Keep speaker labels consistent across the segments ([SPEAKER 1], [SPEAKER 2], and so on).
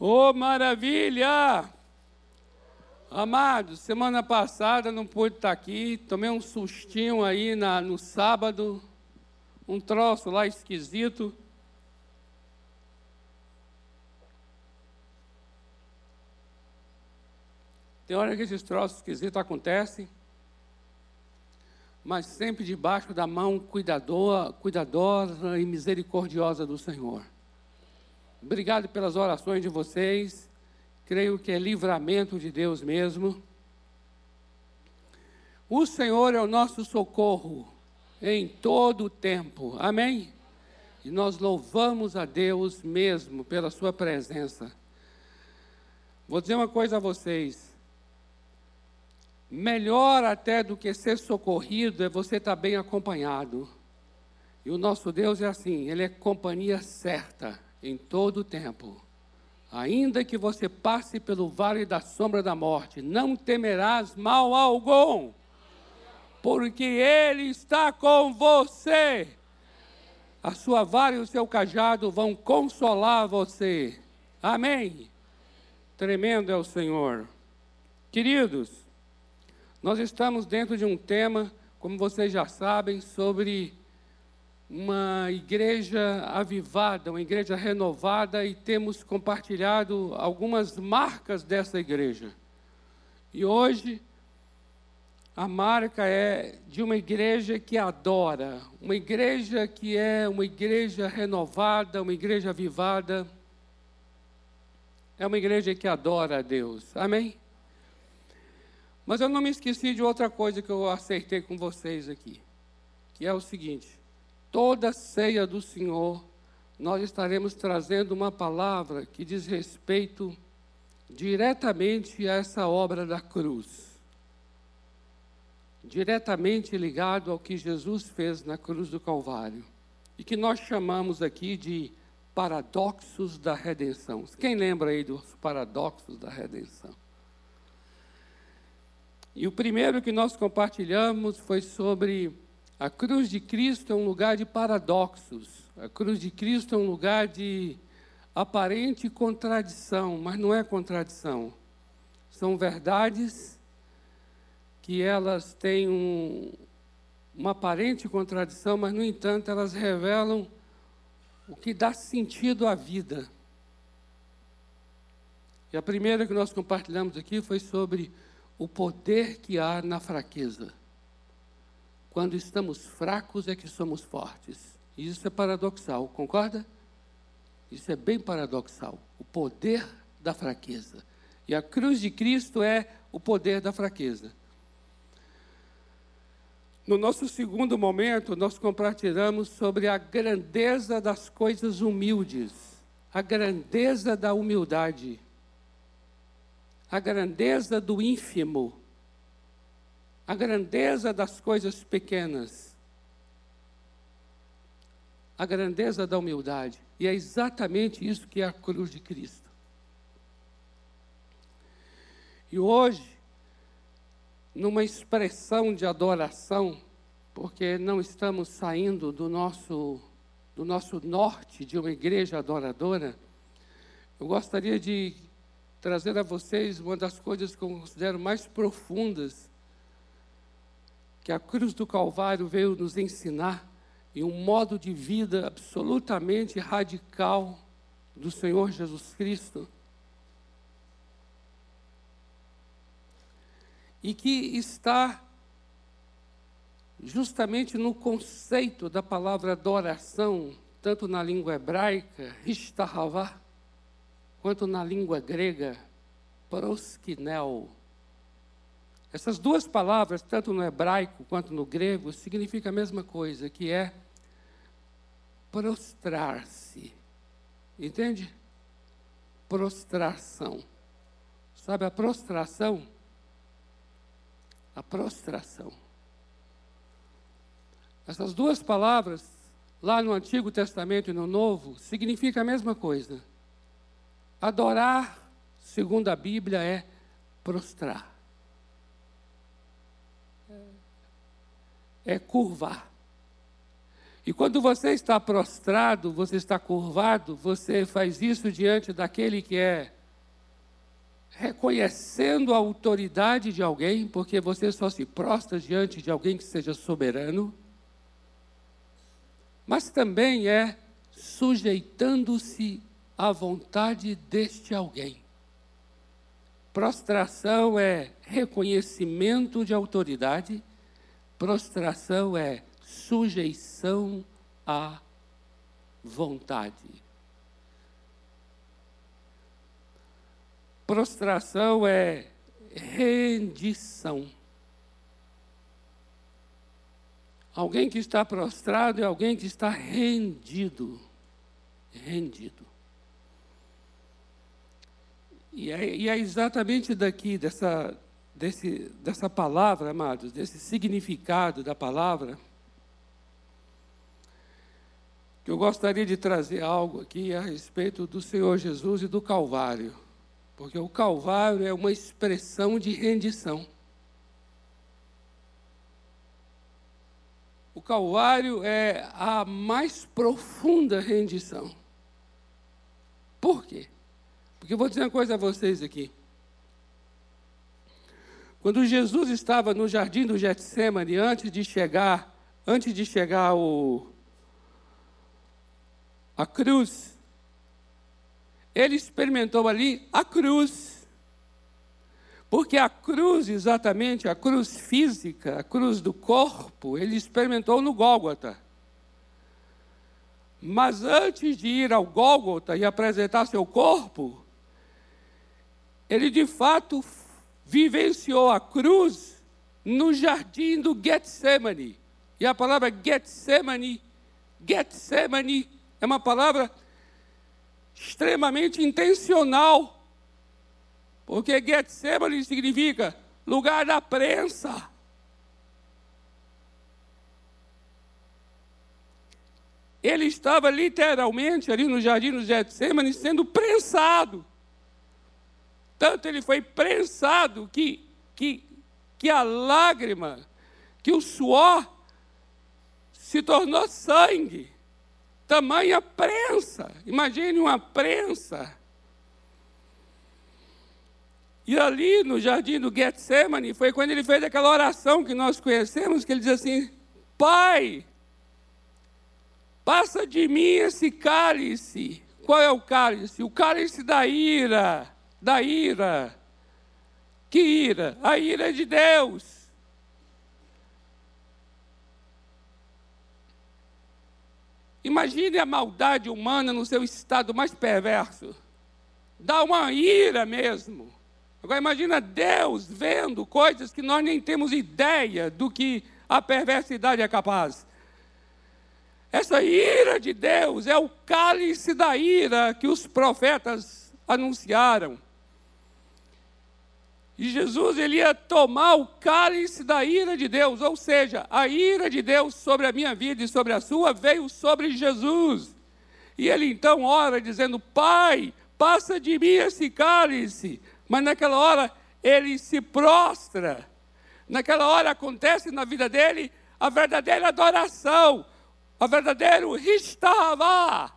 [SPEAKER 1] Oh, maravilha! Amados, semana passada não pude estar aqui, tomei um sustinho aí na, no sábado, um troço lá esquisito. Tem hora que esses troços esquisitos acontecem, mas sempre debaixo da mão cuidador, cuidadosa e misericordiosa do Senhor. Obrigado pelas orações de vocês. Creio que é livramento de Deus mesmo. O Senhor é o nosso socorro em todo o tempo. Amém? E nós louvamos a Deus mesmo pela sua presença. Vou dizer uma coisa a vocês. Melhor até do que ser socorrido é você estar bem acompanhado. E o nosso Deus é assim, Ele é companhia certa em todo o tempo. Ainda que você passe pelo vale da sombra da morte, não temerás mal algum, porque Ele está com você. A sua vara e o seu cajado vão consolar você. Amém. Tremendo é o Senhor. Queridos, nós estamos dentro de um tema, como vocês já sabem, sobre uma igreja avivada, uma igreja renovada e temos compartilhado algumas marcas dessa igreja. E hoje a marca é de uma igreja que adora, uma igreja que é uma igreja renovada, uma igreja avivada. É uma igreja que adora a Deus. Amém? Mas eu não me esqueci de outra coisa que eu acertei com vocês aqui, que é o seguinte: toda ceia do Senhor, nós estaremos trazendo uma palavra que diz respeito diretamente a essa obra da cruz. Diretamente ligado ao que Jesus fez na cruz do Calvário. E que nós chamamos aqui de paradoxos da redenção. Quem lembra aí dos paradoxos da redenção? E o primeiro que nós compartilhamos foi sobre a cruz de Cristo é um lugar de paradoxos. A cruz de Cristo é um lugar de aparente contradição, mas não é contradição. São verdades que elas têm um, uma aparente contradição, mas, no entanto, elas revelam o que dá sentido à vida. E a primeira que nós compartilhamos aqui foi sobre o poder que há na fraqueza. Quando estamos fracos é que somos fortes. Isso é paradoxal, concorda? Isso é bem paradoxal. O poder da fraqueza. E a cruz de Cristo é o poder da fraqueza. No nosso segundo momento, nós compartilhamos sobre a grandeza das coisas humildes, a grandeza da humildade, a grandeza do ínfimo, a grandeza das coisas pequenas, a grandeza da humildade. E é exatamente isso que é a cruz de Cristo. E hoje, numa expressão de adoração, porque não estamos saindo do nosso, do nosso norte de uma igreja adoradora, eu gostaria de trazer a vocês uma das coisas que eu considero mais profundas que a cruz do Calvário veio nos ensinar e um modo de vida absolutamente radical do Senhor Jesus Cristo. E que está justamente no conceito da palavra adoração, tanto na língua hebraica, ristahavá, quanto na língua grega, proskinel. Essas duas palavras, tanto no hebraico quanto no grego, significam a mesma coisa, que é prostrar-se. Entende? Prostração. Sabe a prostração? A prostração. Essas duas palavras, lá no Antigo Testamento e no Novo, significam a mesma coisa. Adorar, segundo a Bíblia, é prostrar. É curvar. E quando você está prostrado, você está curvado, você faz isso diante daquele que é reconhecendo a autoridade de alguém, porque você só se prostra diante de alguém que seja soberano, mas também é sujeitando-se à vontade deste alguém. Prostração é reconhecimento de autoridade, prostração é sujeição à vontade. Prostração é rendição. Alguém que está prostrado é alguém que está rendido. Rendido. E é, e é exatamente daqui, dessa, desse, dessa palavra, amados, desse significado da palavra, que eu gostaria de trazer algo aqui a respeito do Senhor Jesus e do Calvário. Porque o Calvário é uma expressão de rendição. O Calvário é a mais profunda rendição. Por quê? Porque eu vou dizer uma coisa a vocês aqui. Quando Jesus estava no jardim do Getsemane, antes de chegar, antes de chegar o, a cruz, ele experimentou ali a cruz. Porque a cruz, exatamente, a cruz física, a cruz do corpo, ele experimentou no Gólgota. Mas antes de ir ao Gólgota e apresentar seu corpo, ele de fato vivenciou a cruz no jardim do Getsemane. E a palavra Getsemane, Getsemane é uma palavra extremamente intencional. Porque Getsemane significa lugar da prensa. Ele estava literalmente ali no jardim do Getsemane sendo prensado. Tanto ele foi prensado que, que, que a lágrima, que o suor se tornou sangue tamanha prensa. Imagine uma prensa. E ali no jardim do Getsemane foi quando ele fez aquela oração que nós conhecemos, que ele diz assim: Pai, passa de mim esse cálice. Qual é o cálice? O cálice da ira, da ira. Que ira? A ira de Deus. Imagine a maldade humana no seu estado mais perverso. Dá uma ira mesmo. Agora imagina Deus vendo coisas que nós nem temos ideia do que a perversidade é capaz. Essa ira de Deus é o cálice da ira que os profetas anunciaram. E Jesus ele ia tomar o cálice da ira de Deus, ou seja, a ira de Deus sobre a minha vida e sobre a sua veio sobre Jesus. E ele então ora dizendo: Pai, passa de mim esse cálice. Mas naquela hora ele se prostra. Naquela hora acontece na vida dele a verdadeira adoração, a verdadeiro ristavá,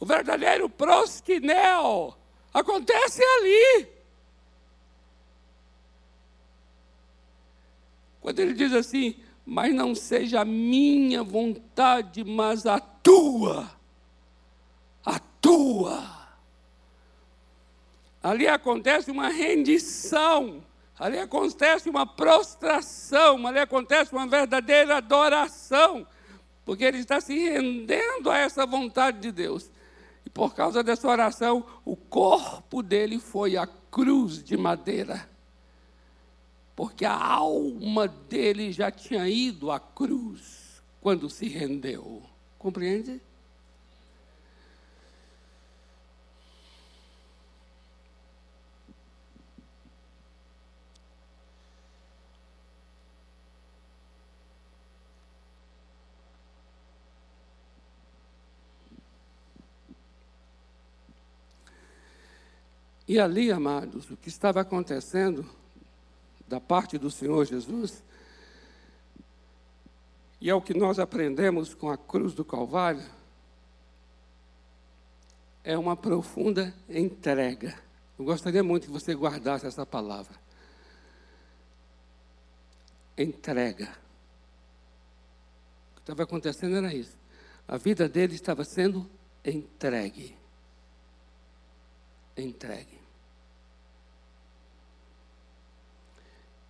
[SPEAKER 1] o verdadeiro prosquinel. Acontece ali. Quando ele diz assim, mas não seja a minha vontade, mas a tua. A tua. Ali acontece uma rendição, ali acontece uma prostração, ali acontece uma verdadeira adoração, porque ele está se rendendo a essa vontade de Deus. E por causa dessa oração, o corpo dele foi a cruz de madeira porque a alma dele já tinha ido à cruz quando se rendeu. Compreende? E ali, amados, o que estava acontecendo da parte do Senhor Jesus. e é o que nós aprendemos com a cruz do Calvário, é uma profunda entrega. Eu gostaria muito que você guardasse essa palavra. Entrega. O que estava acontecendo era isso. A vida dele estava sendo entregue. Entregue.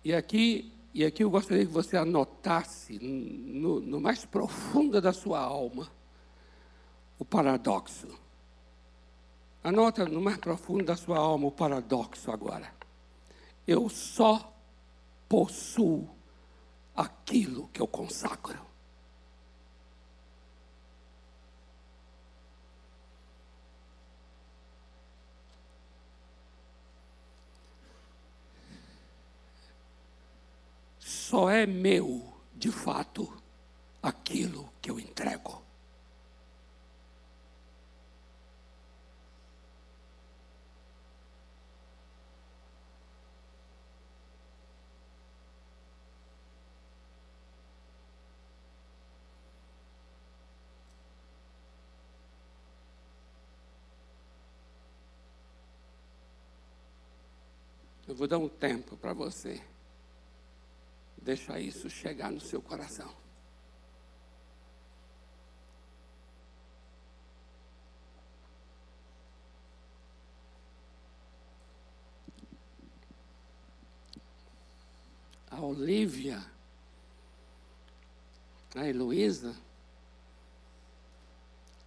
[SPEAKER 1] E aqui, e aqui eu gostaria que você anotasse no, no mais profundo da sua alma o paradoxo. Anota no mais profundo da sua alma o paradoxo agora. Eu só possuo aquilo que eu consagro. Só é meu, de fato, aquilo que eu entrego. Eu vou dar um tempo para você. Deixa isso chegar no seu coração. A Olivia, a Heloísa,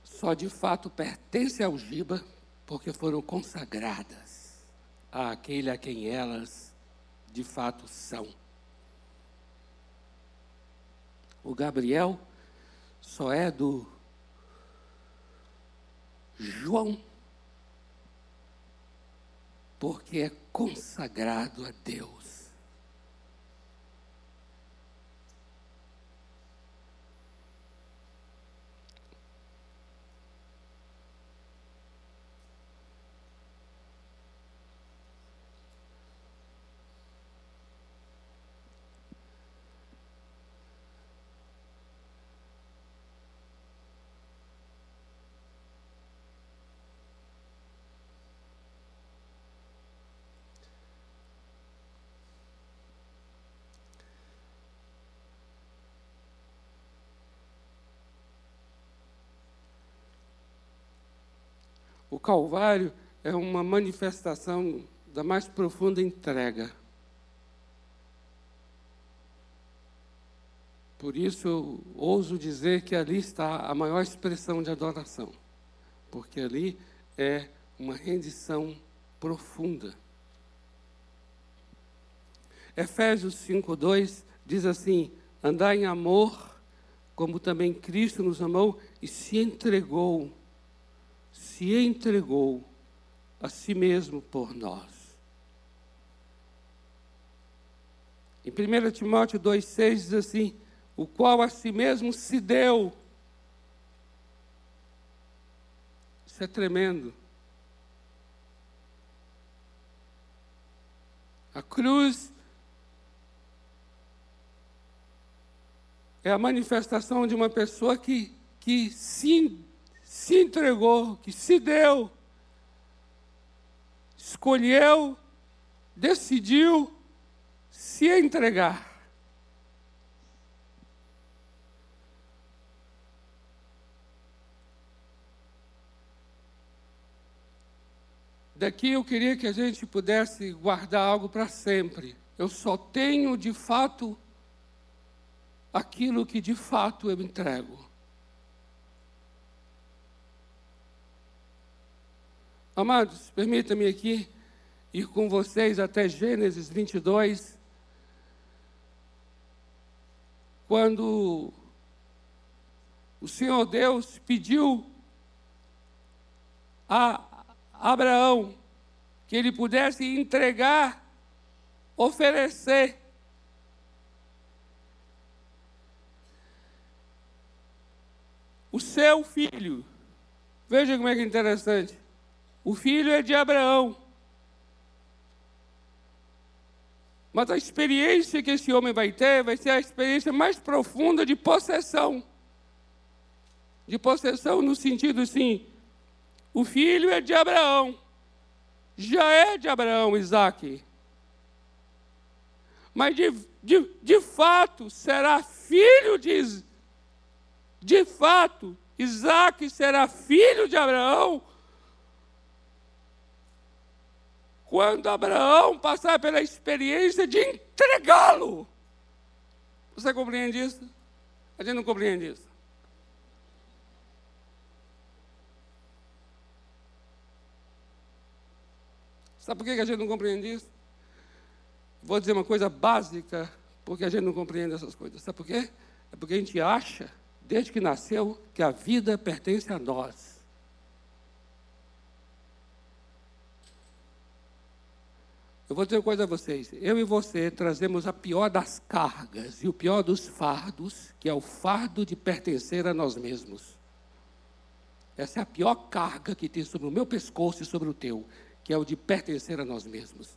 [SPEAKER 1] só de fato pertence ao Giba porque foram consagradas àquele a quem elas de fato são. O Gabriel só é do João, porque é consagrado a Deus. O Calvário é uma manifestação da mais profunda entrega. Por isso, eu ouso dizer que ali está a maior expressão de adoração, porque ali é uma rendição profunda. Efésios 5:2 diz assim: Andar em amor, como também Cristo nos amou e se entregou se entregou a si mesmo por nós. Em 1 Timóteo 2,6 diz assim: o qual a si mesmo se deu. Isso é tremendo. A cruz é a manifestação de uma pessoa que, que se se entregou, que se deu, escolheu, decidiu se entregar. Daqui eu queria que a gente pudesse guardar algo para sempre. Eu só tenho de fato aquilo que de fato eu entrego. Amados, permita-me aqui ir com vocês até Gênesis 22, quando o Senhor Deus pediu a Abraão que ele pudesse entregar, oferecer o seu filho. Veja como é que é interessante. O filho é de Abraão. Mas a experiência que esse homem vai ter vai ser a experiência mais profunda de possessão. De possessão no sentido assim, o filho é de Abraão. Já é de Abraão, Isaac. Mas de, de, de fato será filho de De fato, Isaac será filho de Abraão quando Abraão passar pela experiência de entregá-lo. Você compreende isso? A gente não compreende isso. Sabe por que a gente não compreende isso? Vou dizer uma coisa básica, porque a gente não compreende essas coisas. Sabe por quê? É porque a gente acha, desde que nasceu, que a vida pertence a nós. Eu vou dizer uma coisa a vocês. Eu e você trazemos a pior das cargas e o pior dos fardos, que é o fardo de pertencer a nós mesmos. Essa é a pior carga que tem sobre o meu pescoço e sobre o teu, que é o de pertencer a nós mesmos.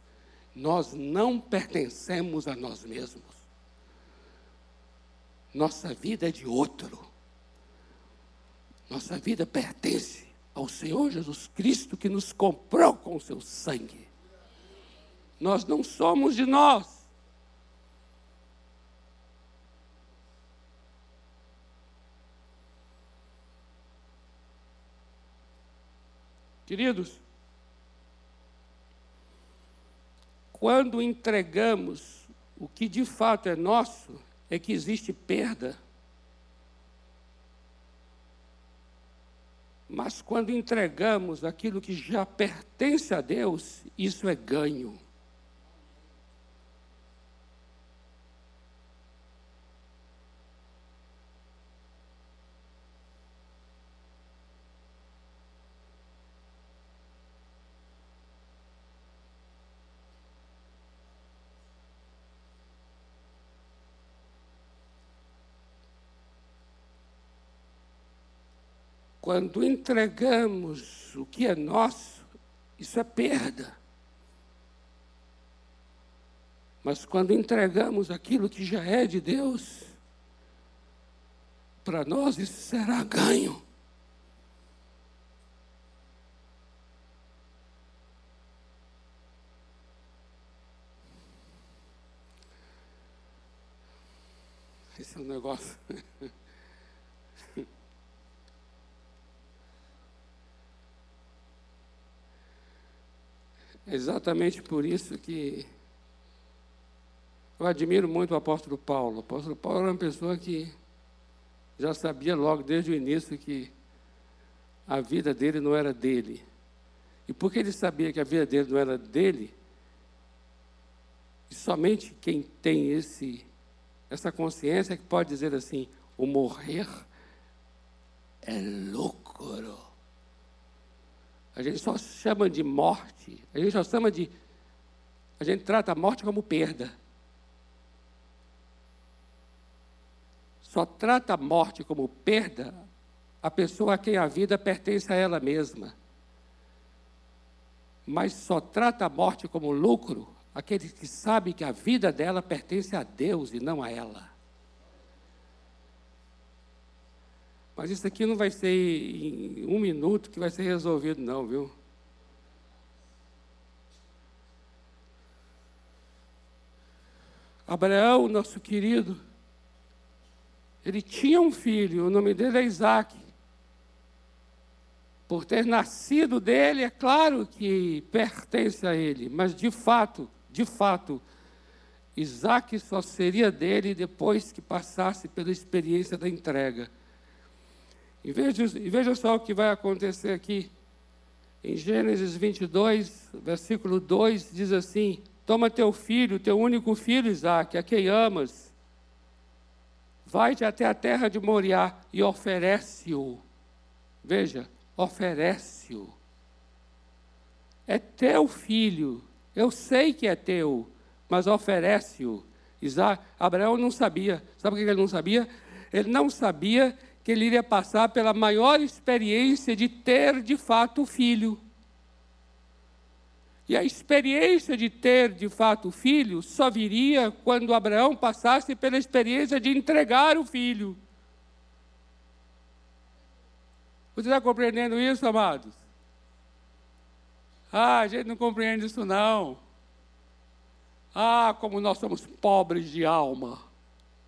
[SPEAKER 1] Nós não pertencemos a nós mesmos. Nossa vida é de outro. Nossa vida pertence ao Senhor Jesus Cristo que nos comprou com o seu sangue. Nós não somos de nós. Queridos, quando entregamos o que de fato é nosso, é que existe perda. Mas quando entregamos aquilo que já pertence a Deus, isso é ganho. Quando entregamos o que é nosso, isso é perda. Mas quando entregamos aquilo que já é de Deus, para nós isso será ganho. Esse é um negócio. Exatamente por isso que eu admiro muito o apóstolo Paulo. O apóstolo Paulo era uma pessoa que já sabia logo desde o início que a vida dele não era dele. E porque ele sabia que a vida dele não era dele, e somente quem tem esse, essa consciência é que pode dizer assim: o morrer é lucro. A gente só chama de morte, a gente só chama de. A gente trata a morte como perda. Só trata a morte como perda a pessoa a quem a vida pertence a ela mesma. Mas só trata a morte como lucro aquele que sabe que a vida dela pertence a Deus e não a ela. Mas isso aqui não vai ser em um minuto que vai ser resolvido, não, viu? Abraão, nosso querido, ele tinha um filho, o nome dele é Isaac. Por ter nascido dele, é claro que pertence a ele, mas de fato, de fato, Isaac só seria dele depois que passasse pela experiência da entrega. E veja, e veja só o que vai acontecer aqui. Em Gênesis 22, versículo 2, diz assim: Toma teu filho, teu único filho, Isaac, a quem amas, vai-te até a terra de Moriá e oferece-o. Veja, oferece-o. É teu filho, eu sei que é teu, mas oferece-o. Abraão não sabia. Sabe o que ele não sabia? Ele não sabia que ele iria passar pela maior experiência de ter de fato o filho. E a experiência de ter, de fato, o filho só viria quando Abraão passasse pela experiência de entregar o filho. Você está compreendendo isso, amados? Ah, a gente não compreende isso não. Ah, como nós somos pobres de alma.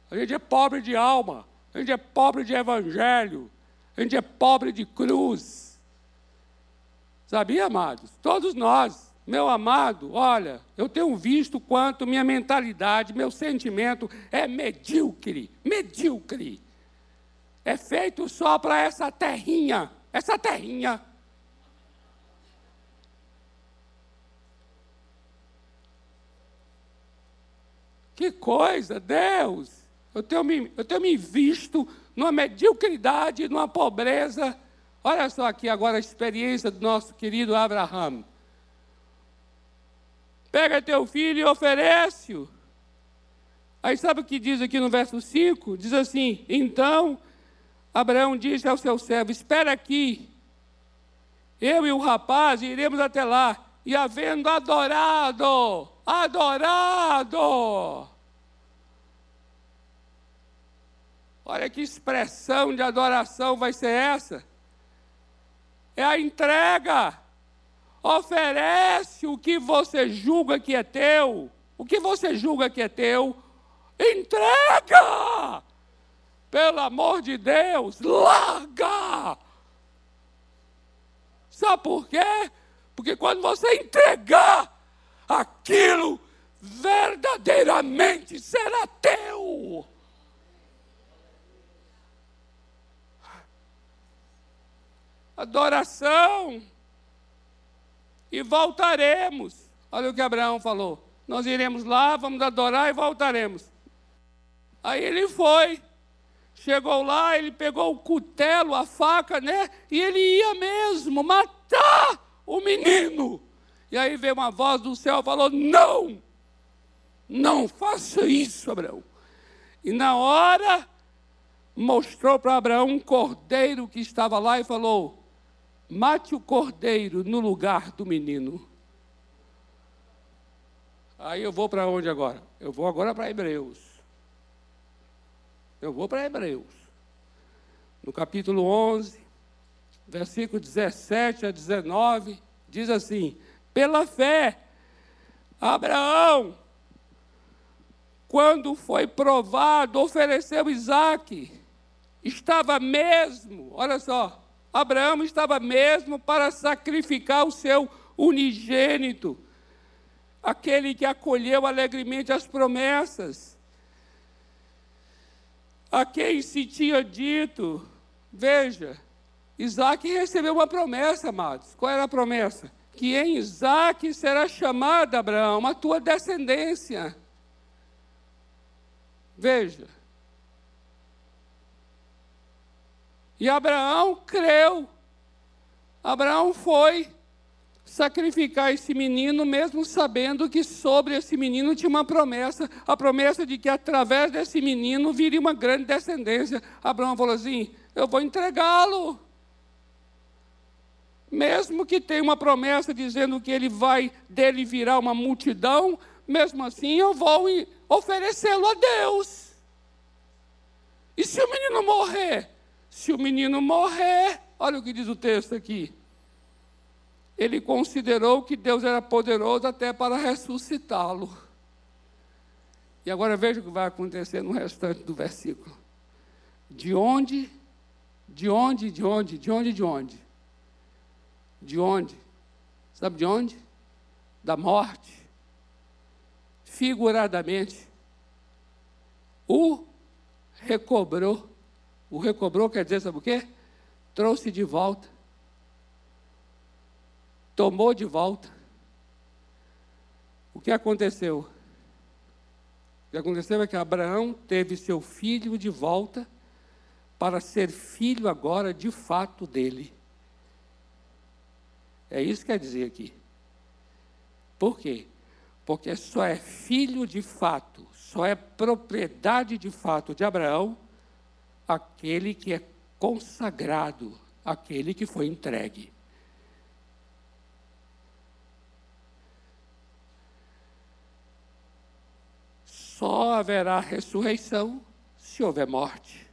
[SPEAKER 1] A gente é pobre de alma. A gente é pobre de evangelho. A gente é pobre de cruz. Sabia, amados? Todos nós. Meu amado, olha, eu tenho visto quanto minha mentalidade, meu sentimento é medíocre. Medíocre. É feito só para essa terrinha. Essa terrinha. Que coisa, Deus! Eu tenho me, eu tenho me visto numa mediocridade, numa pobreza. Olha só aqui agora a experiência do nosso querido Abraão. Pega teu filho e oferece-o. Aí sabe o que diz aqui no verso 5? Diz assim: Então Abraão disse ao seu servo: Espera aqui, eu e o rapaz iremos até lá. E havendo adorado, adorado. Olha que expressão de adoração vai ser essa. É a entrega. Oferece o que você julga que é teu. O que você julga que é teu, entrega. Pelo amor de Deus, larga. Sabe por quê? Porque quando você entregar aquilo verdadeiramente será teu. Adoração. E voltaremos. Olha o que Abraão falou. Nós iremos lá, vamos adorar e voltaremos. Aí ele foi. Chegou lá, ele pegou o cutelo, a faca, né? E ele ia mesmo matar o menino. E aí veio uma voz do céu falou: Não, não faça isso, Abraão. E na hora, mostrou para Abraão um cordeiro que estava lá e falou: Mate o cordeiro no lugar do menino. Aí eu vou para onde agora? Eu vou agora para Hebreus. Eu vou para Hebreus. No capítulo 11, versículo 17 a 19, diz assim: pela fé, Abraão, quando foi provado, ofereceu Isaac, estava mesmo, olha só, Abraão estava mesmo para sacrificar o seu unigênito, aquele que acolheu alegremente as promessas, a quem se tinha dito, veja, Isaac recebeu uma promessa, amados. Qual era a promessa? que em Isaac será chamada, Abraão, a tua descendência. Veja. E Abraão creu. Abraão foi sacrificar esse menino, mesmo sabendo que sobre esse menino tinha uma promessa a promessa de que através desse menino viria uma grande descendência. Abraão falou assim: Eu vou entregá-lo mesmo que tenha uma promessa dizendo que ele vai dele virar uma multidão, mesmo assim eu vou oferecê-lo a Deus. E se o menino morrer? Se o menino morrer, olha o que diz o texto aqui. Ele considerou que Deus era poderoso até para ressuscitá-lo. E agora veja o que vai acontecer no restante do versículo. De onde, de onde, de onde, de onde, de onde? De onde? Sabe de onde? Da morte. Figuradamente. O recobrou. O recobrou quer dizer, sabe o quê? Trouxe de volta. Tomou de volta. O que aconteceu? O que aconteceu é que Abraão teve seu filho de volta para ser filho agora de fato dele. É isso que quer dizer aqui. Por quê? Porque só é filho de fato, só é propriedade de fato de Abraão aquele que é consagrado, aquele que foi entregue. Só haverá ressurreição se houver morte.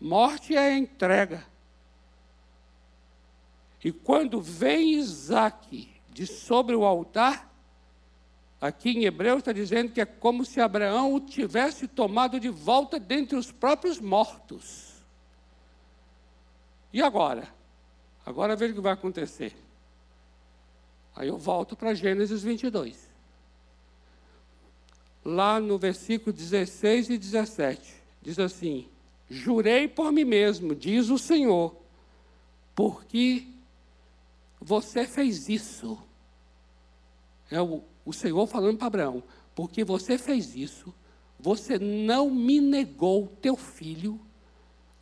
[SPEAKER 1] Morte é a entrega. E quando vem Isaac de sobre o altar, aqui em Hebreu está dizendo que é como se Abraão o tivesse tomado de volta dentre os próprios mortos. E agora? Agora veja o que vai acontecer. Aí eu volto para Gênesis 22. Lá no versículo 16 e 17, diz assim: Jurei por mim mesmo, diz o Senhor, porque você fez isso. É o, o Senhor falando para Abraão: porque você fez isso, você não me negou teu filho,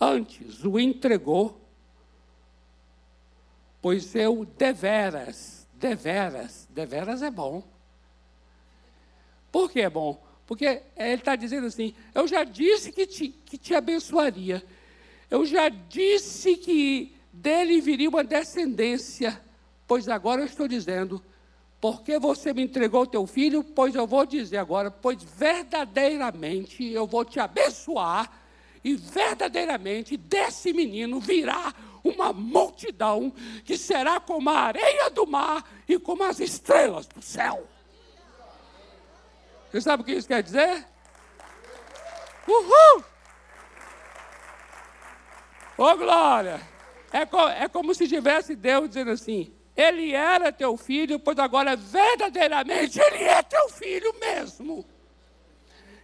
[SPEAKER 1] antes o entregou pois eu deveras, deveras, deveras é bom. Por que é bom? Porque ele está dizendo assim: eu já disse que te, que te abençoaria, eu já disse que dele viria uma descendência, pois agora eu estou dizendo, porque você me entregou teu filho, pois eu vou dizer agora, pois verdadeiramente eu vou te abençoar, e verdadeiramente desse menino virá uma multidão que será como a areia do mar e como as estrelas do céu. Você sabe o que isso quer dizer? Uhul! Ô oh, glória! É, co é como se tivesse Deus dizendo assim: Ele era teu filho, pois agora verdadeiramente Ele é teu filho mesmo.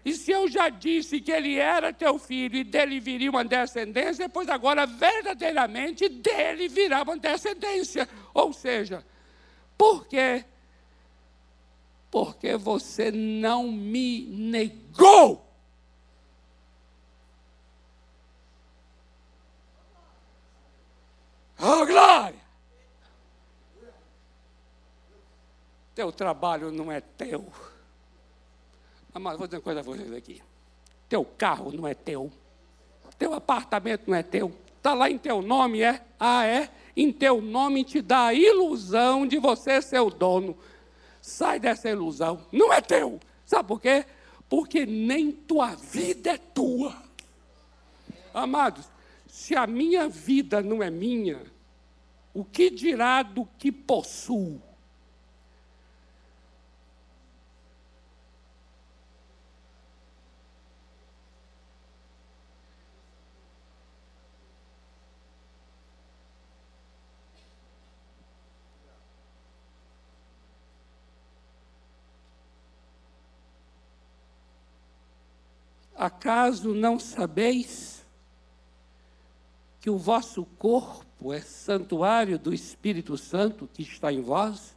[SPEAKER 1] E se eu já disse que ele era teu filho e dele viria uma descendência, pois agora verdadeiramente dele virá uma descendência. Ou seja, por quê? Porque você não me negou. Oh, glória! Teu trabalho não é teu. Mas vou dizer uma coisa a vocês aqui. Teu carro não é teu. Teu apartamento não é teu. Está lá em teu nome, é? Ah, é? Em teu nome te dá a ilusão de você ser o dono. Sai dessa ilusão. Não é teu. Sabe por quê? Porque nem tua vida é tua. Amados, se a minha vida não é minha, o que dirá do que possuo? Acaso não sabeis que o vosso corpo é santuário do Espírito Santo que está em vós,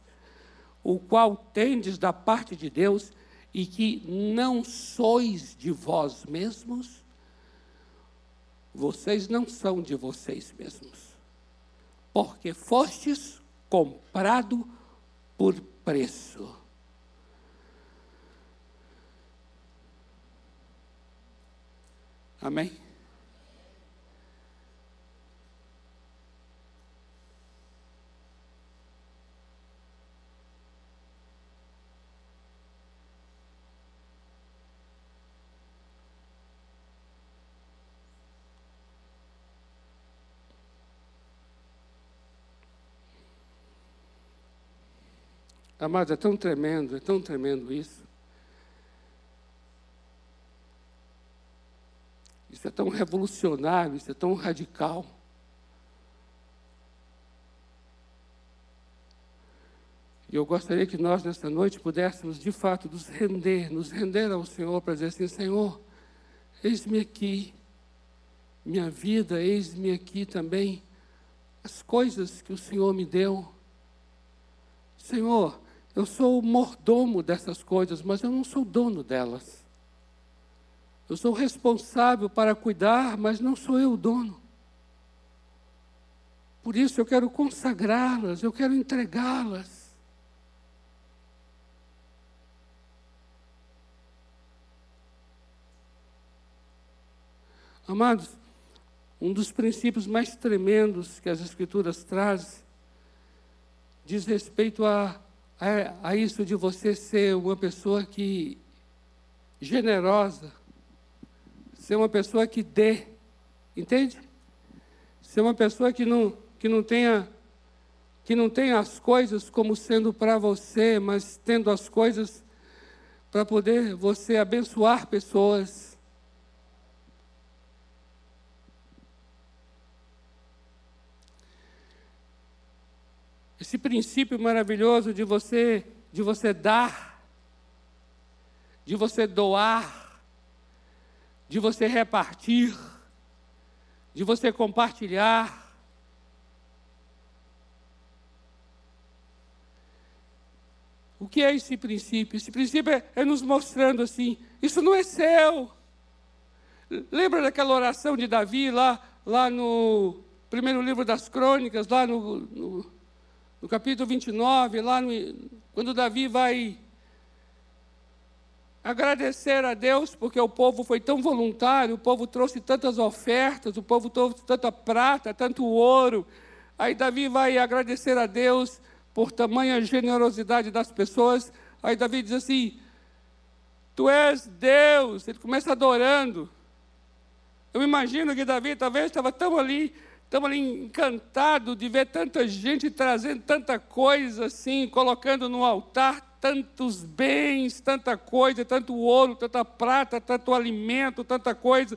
[SPEAKER 1] o qual tendes da parte de Deus e que não sois de vós mesmos? Vocês não são de vocês mesmos, porque fostes comprado por preço. Amém? Amados, é tão tremendo, é tão tremendo isso. Isso é tão revolucionário, isso é tão radical. E eu gostaria que nós, nesta noite, pudéssemos, de fato, nos render, nos render ao Senhor para dizer assim: Senhor, eis-me aqui, minha vida, eis-me aqui também, as coisas que o Senhor me deu. Senhor, eu sou o mordomo dessas coisas, mas eu não sou dono delas. Eu sou responsável para cuidar, mas não sou eu o dono. Por isso eu quero consagrá-las, eu quero entregá-las. Amados, um dos princípios mais tremendos que as Escrituras trazem diz respeito a, a, a isso de você ser uma pessoa que generosa, ser uma pessoa que dê, entende? Ser uma pessoa que não, que não tenha que não tenha as coisas como sendo para você, mas tendo as coisas para poder você abençoar pessoas. Esse princípio maravilhoso de você de você dar, de você doar, de você repartir, de você compartilhar. O que é esse princípio? Esse princípio é, é, nos mostrando assim: isso não é seu. Lembra daquela oração de Davi lá, lá no primeiro livro das crônicas, lá no, no, no capítulo 29, lá no, quando Davi vai agradecer a Deus, porque o povo foi tão voluntário, o povo trouxe tantas ofertas, o povo trouxe tanta prata, tanto ouro. Aí Davi vai agradecer a Deus por tamanha generosidade das pessoas. Aí Davi diz assim: Tu és Deus. Ele começa adorando. Eu imagino que Davi talvez estava tão ali Estamos ali encantados de ver tanta gente trazendo tanta coisa assim, colocando no altar tantos bens, tanta coisa, tanto ouro, tanta prata, tanto alimento, tanta coisa,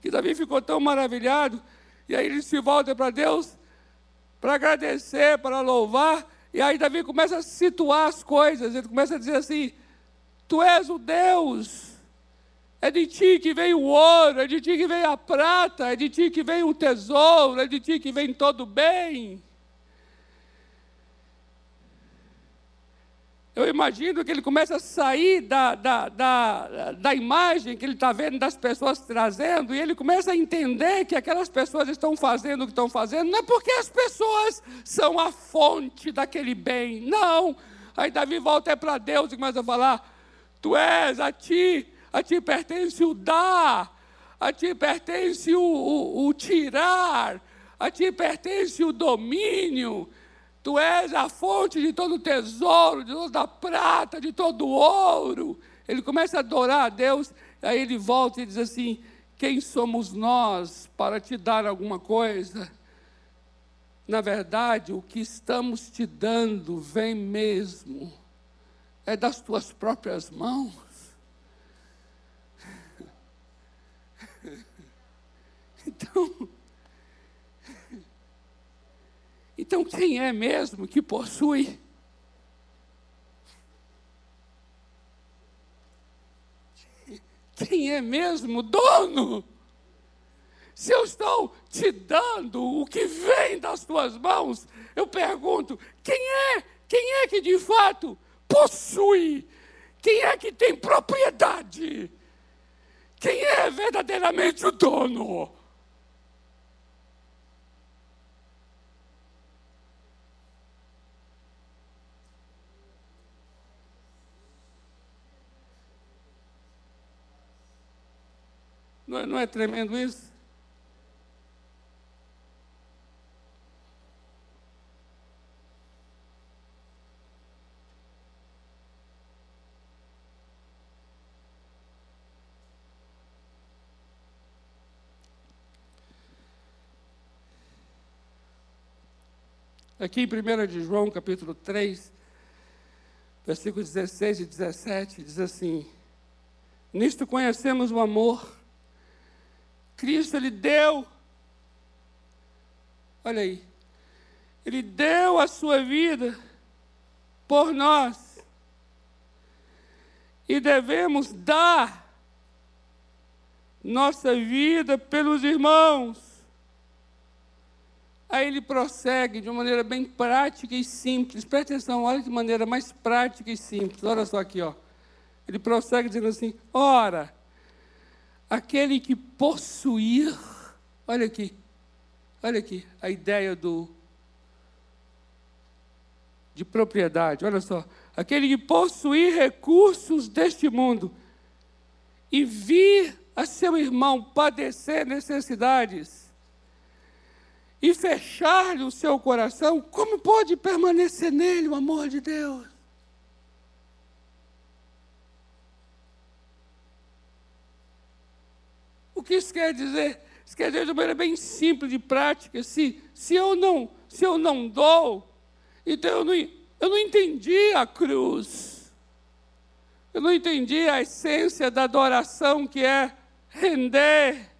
[SPEAKER 1] que Davi ficou tão maravilhado. E aí ele se volta para Deus para agradecer, para louvar. E aí Davi começa a situar as coisas, ele começa a dizer assim: Tu és o Deus é de ti que vem o ouro, é de ti que vem a prata, é de ti que vem o tesouro, é de ti que vem todo o bem. Eu imagino que ele começa a sair da, da, da, da imagem que ele está vendo das pessoas trazendo, e ele começa a entender que aquelas pessoas estão fazendo o que estão fazendo, não é porque as pessoas são a fonte daquele bem, não. Aí Davi volta para Deus e começa a falar: Tu és a ti a ti pertence o dar, a ti pertence o, o, o tirar, a ti pertence o domínio. Tu és a fonte de todo tesouro, de toda prata, de todo ouro. Ele começa a adorar a Deus, aí ele volta e diz assim: Quem somos nós para te dar alguma coisa? Na verdade, o que estamos te dando vem mesmo, é das tuas próprias mãos. Então, então quem é mesmo que possui? Quem é mesmo dono? Se eu estou te dando o que vem das tuas mãos, eu pergunto: quem é? Quem é que de fato possui? Quem é que tem propriedade? Quem é verdadeiramente o dono? Não é, não é tremendo isso? Aqui em 1 de João, capítulo 3, versículos 16 e 17, diz assim: Nisto conhecemos o amor Cristo, Ele deu. Olha aí. Ele deu a sua vida por nós. E devemos dar nossa vida pelos irmãos. Aí ele prossegue de uma maneira bem prática e simples. Preste atenção, olha de maneira mais prática e simples. Olha só aqui, ó. Ele prossegue dizendo assim: Ora, aquele que possuir, olha aqui, olha aqui, a ideia do de propriedade, olha só, aquele que possuir recursos deste mundo e vir a seu irmão padecer necessidades e fechar-lhe o seu coração, como pode permanecer nele o amor de Deus? O que isso quer dizer? Isso quer dizer de maneira bem simples, de prática. Se, se, eu, não, se eu não dou, então eu não, eu não entendi a cruz. Eu não entendi a essência da adoração que é render.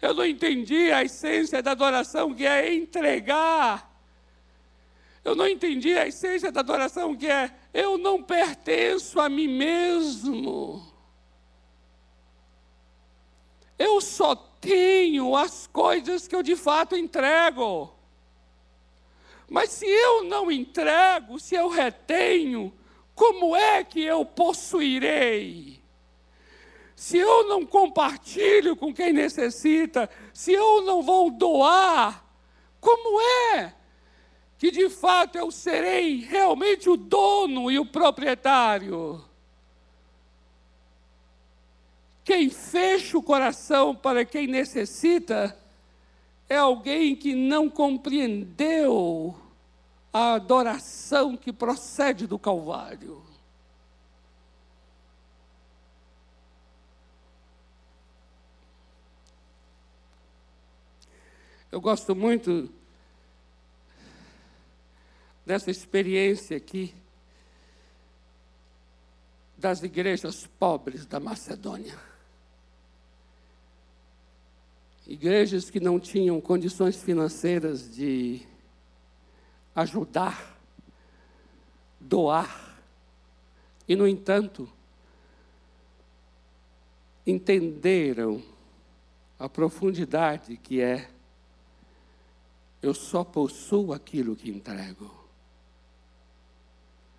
[SPEAKER 1] Eu não entendi a essência da adoração que é entregar. Eu não entendi a essência da adoração que é eu não pertenço a mim mesmo. Eu só tenho as coisas que eu de fato entrego. Mas se eu não entrego, se eu retenho, como é que eu possuirei? Se eu não compartilho com quem necessita, se eu não vou doar, como é que de fato eu serei realmente o dono e o proprietário? Quem fecha o coração para quem necessita é alguém que não compreendeu a adoração que procede do Calvário. Eu gosto muito dessa experiência aqui das igrejas pobres da Macedônia igrejas que não tinham condições financeiras de ajudar, doar, e, no entanto, entenderam a profundidade que é eu só possuo aquilo que entrego.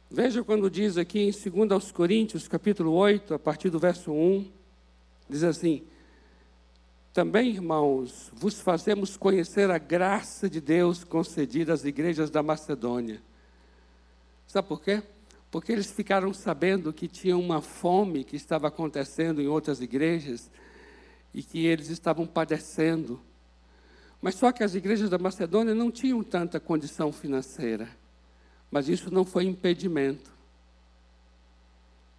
[SPEAKER 1] Veja quando diz aqui em 2 Coríntios, capítulo 8, a partir do verso 1, diz assim: também, irmãos, vos fazemos conhecer a graça de Deus concedida às igrejas da Macedônia. Sabe por quê? Porque eles ficaram sabendo que tinha uma fome que estava acontecendo em outras igrejas e que eles estavam padecendo. Mas só que as igrejas da Macedônia não tinham tanta condição financeira. Mas isso não foi impedimento.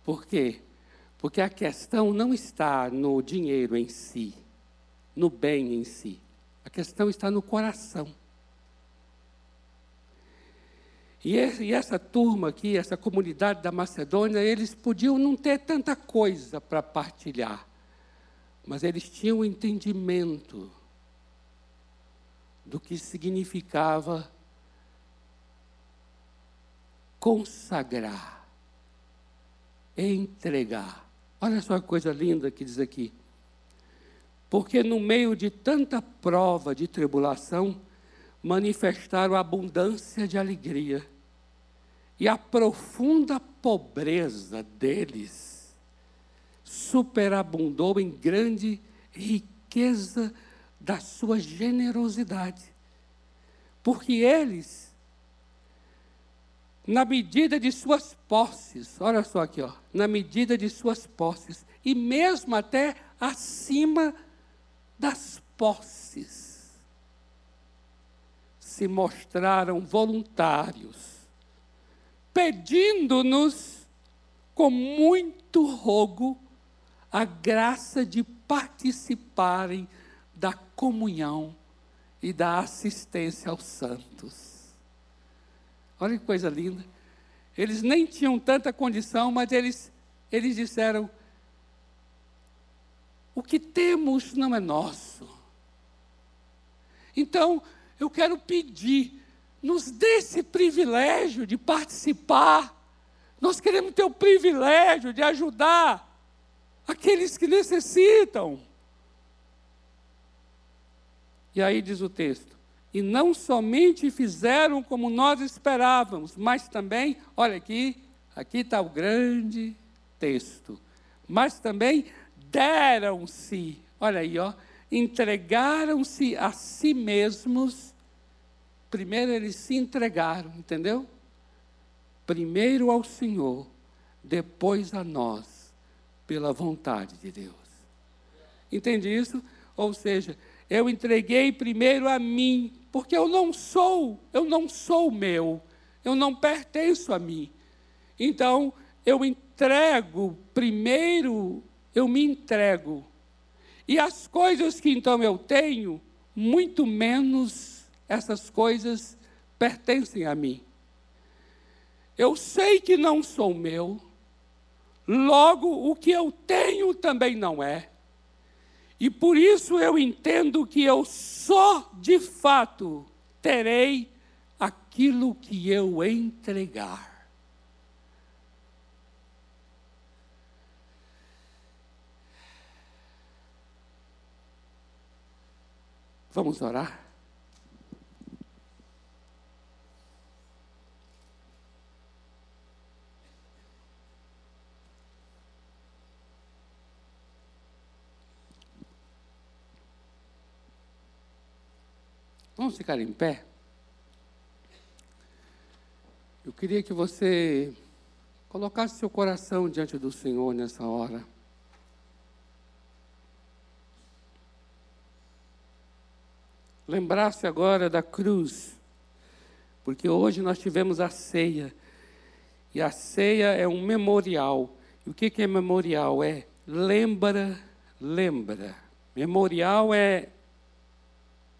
[SPEAKER 1] Por quê? Porque a questão não está no dinheiro em si no bem em si. A questão está no coração. E, essa turma aqui, essa comunidade da Macedônia, eles podiam não ter tanta coisa para partilhar, mas eles tinham o entendimento do que significava consagrar, entregar. Olha só a coisa linda que diz aqui. Porque no meio de tanta prova de tribulação, manifestaram abundância de alegria. E a profunda pobreza deles superabundou em grande riqueza da sua generosidade. Porque eles, na medida de suas posses, olha só aqui, ó, na medida de suas posses, e mesmo até acima das posses, se mostraram voluntários, pedindo-nos com muito rogo a graça de participarem da comunhão e da assistência aos santos. Olha que coisa linda. Eles nem tinham tanta condição, mas eles, eles disseram: o que temos não é nosso. Então, eu quero pedir, nos dê esse privilégio de participar. Nós queremos ter o privilégio de ajudar aqueles que necessitam. E aí diz o texto: e não somente fizeram como nós esperávamos, mas também, olha aqui, aqui está o grande texto, mas também deram-se, olha aí, ó, entregaram-se a si mesmos. Primeiro eles se entregaram, entendeu? Primeiro ao Senhor, depois a nós, pela vontade de Deus. Entende isso? Ou seja, eu entreguei primeiro a mim, porque eu não sou, eu não sou meu, eu não pertenço a mim. Então, eu entrego primeiro eu me entrego. E as coisas que então eu tenho, muito menos essas coisas pertencem a mim. Eu sei que não sou meu, logo o que eu tenho também não é. E por isso eu entendo que eu só de fato terei aquilo que eu entregar. Vamos orar? Vamos ficar em pé? Eu queria que você colocasse seu coração diante do Senhor nessa hora. Lembrasse agora da cruz, porque hoje nós tivemos a ceia, e a ceia é um memorial. E o que é memorial? É lembra, lembra. Memorial é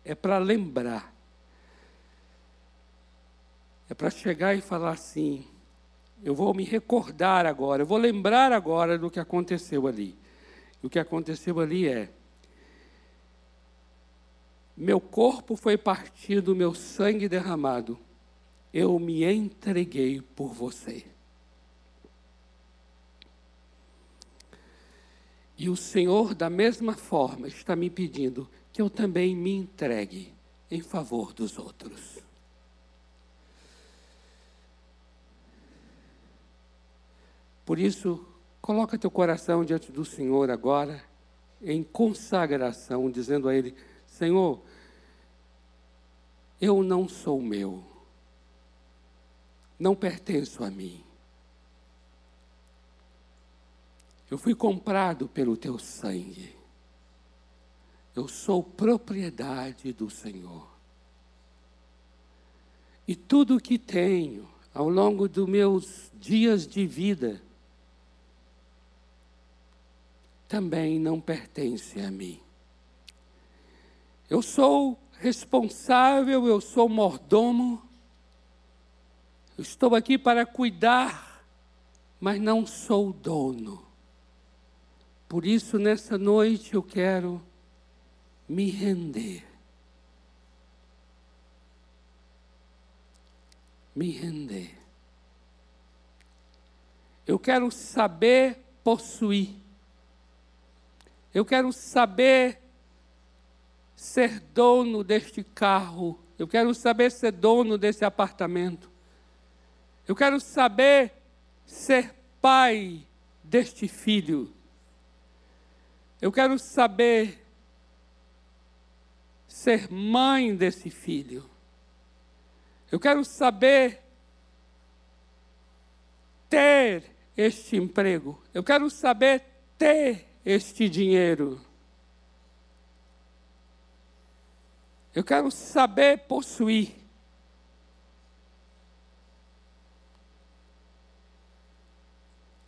[SPEAKER 1] é para lembrar. É para chegar e falar assim: eu vou me recordar agora, eu vou lembrar agora do que aconteceu ali. E o que aconteceu ali é: meu corpo foi partido, meu sangue derramado, eu me entreguei por você. E o Senhor, da mesma forma, está me pedindo: que eu também me entregue em favor dos outros. Por isso, coloca teu coração diante do Senhor agora, em consagração, dizendo a Ele: Senhor, eu não sou meu, não pertenço a mim. Eu fui comprado pelo teu sangue. Eu sou propriedade do Senhor. E tudo o que tenho ao longo dos meus dias de vida também não pertence a mim. Eu sou responsável, eu sou mordomo, estou aqui para cuidar, mas não sou dono. Por isso, nessa noite, eu quero me render. Me render. Eu quero saber possuir. Eu quero saber ser dono deste carro. Eu quero saber ser dono desse apartamento. Eu quero saber ser pai deste filho. Eu quero saber ser mãe desse filho. Eu quero saber ter este emprego. Eu quero saber ter este dinheiro. Eu quero saber possuir.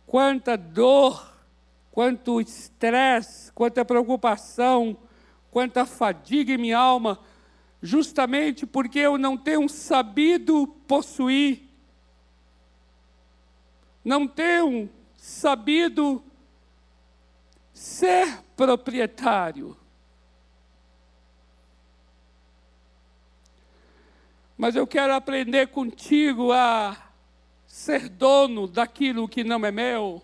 [SPEAKER 1] Quanta dor, quanto estresse, quanta preocupação, quanta fadiga em minha alma, justamente porque eu não tenho sabido possuir, não tenho sabido ser proprietário. Mas eu quero aprender contigo a ser dono daquilo que não é meu.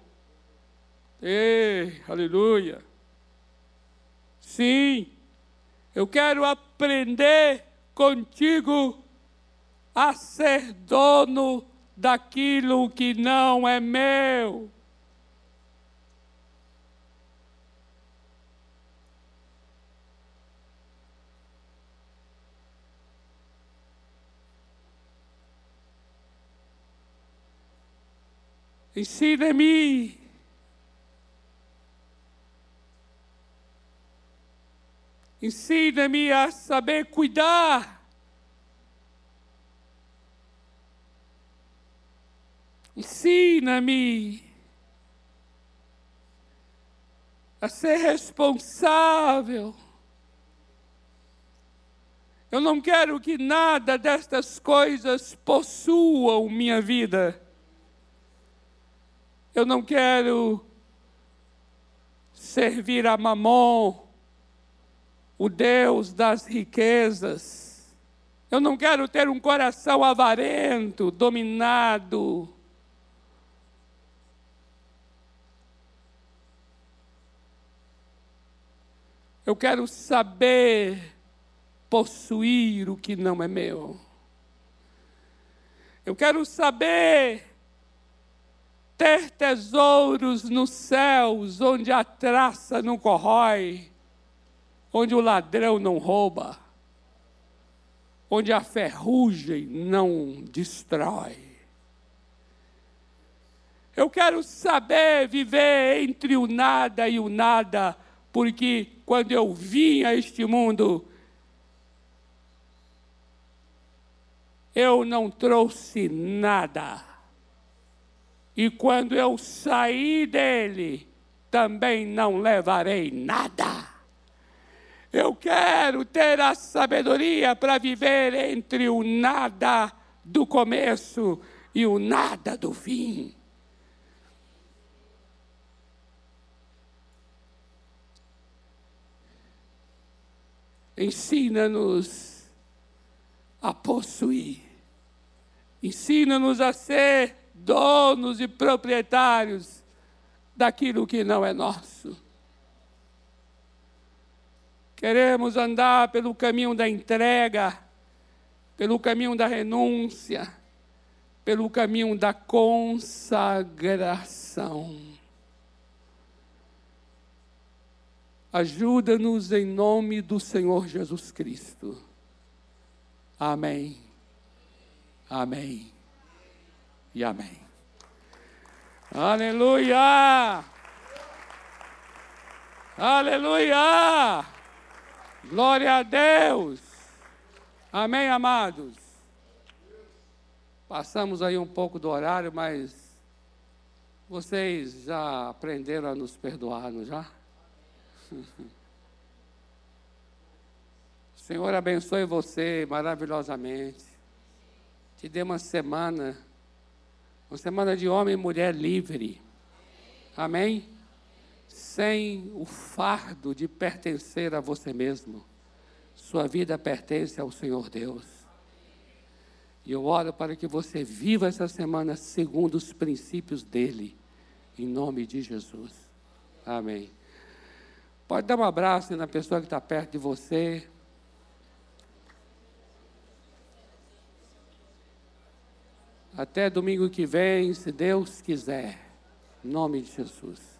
[SPEAKER 1] Ei, aleluia. Sim, eu quero aprender contigo a ser dono daquilo que não é meu. Ensina-me Ensina-me a saber cuidar. Ensina-me a ser responsável. Eu não quero que nada destas coisas possuam minha vida. Eu não quero servir a Mamon, o Deus das riquezas. Eu não quero ter um coração avarento, dominado. Eu quero saber possuir o que não é meu. Eu quero saber ter tesouros nos céus, onde a traça não corrói, onde o ladrão não rouba, onde a ferrugem não destrói. Eu quero saber viver entre o nada e o nada, porque quando eu vim a este mundo, eu não trouxe nada. E quando eu sair dele, também não levarei nada. Eu quero ter a sabedoria para viver entre o nada do começo e o nada do fim. Ensina-nos a possuir Ensina-nos a ser donos e proprietários daquilo que não é nosso. Queremos andar pelo caminho da entrega, pelo caminho da renúncia, pelo caminho da consagração. Ajuda-nos em nome do Senhor Jesus Cristo. Amém. Amém. E amém. Aleluia! Aleluia! Glória a Deus! Amém, amados? Passamos aí um pouco do horário, mas vocês já aprenderam a nos perdoar, não já? Senhor abençoe você maravilhosamente te dê uma semana, uma semana de homem e mulher livre. Amém? Sem o fardo de pertencer a você mesmo. Sua vida pertence ao Senhor Deus. E eu oro para que você viva essa semana segundo os princípios dele, em nome de Jesus. Amém. Pode dar um abraço na pessoa que está perto de você. Até domingo que vem, se Deus quiser. Em nome de Jesus.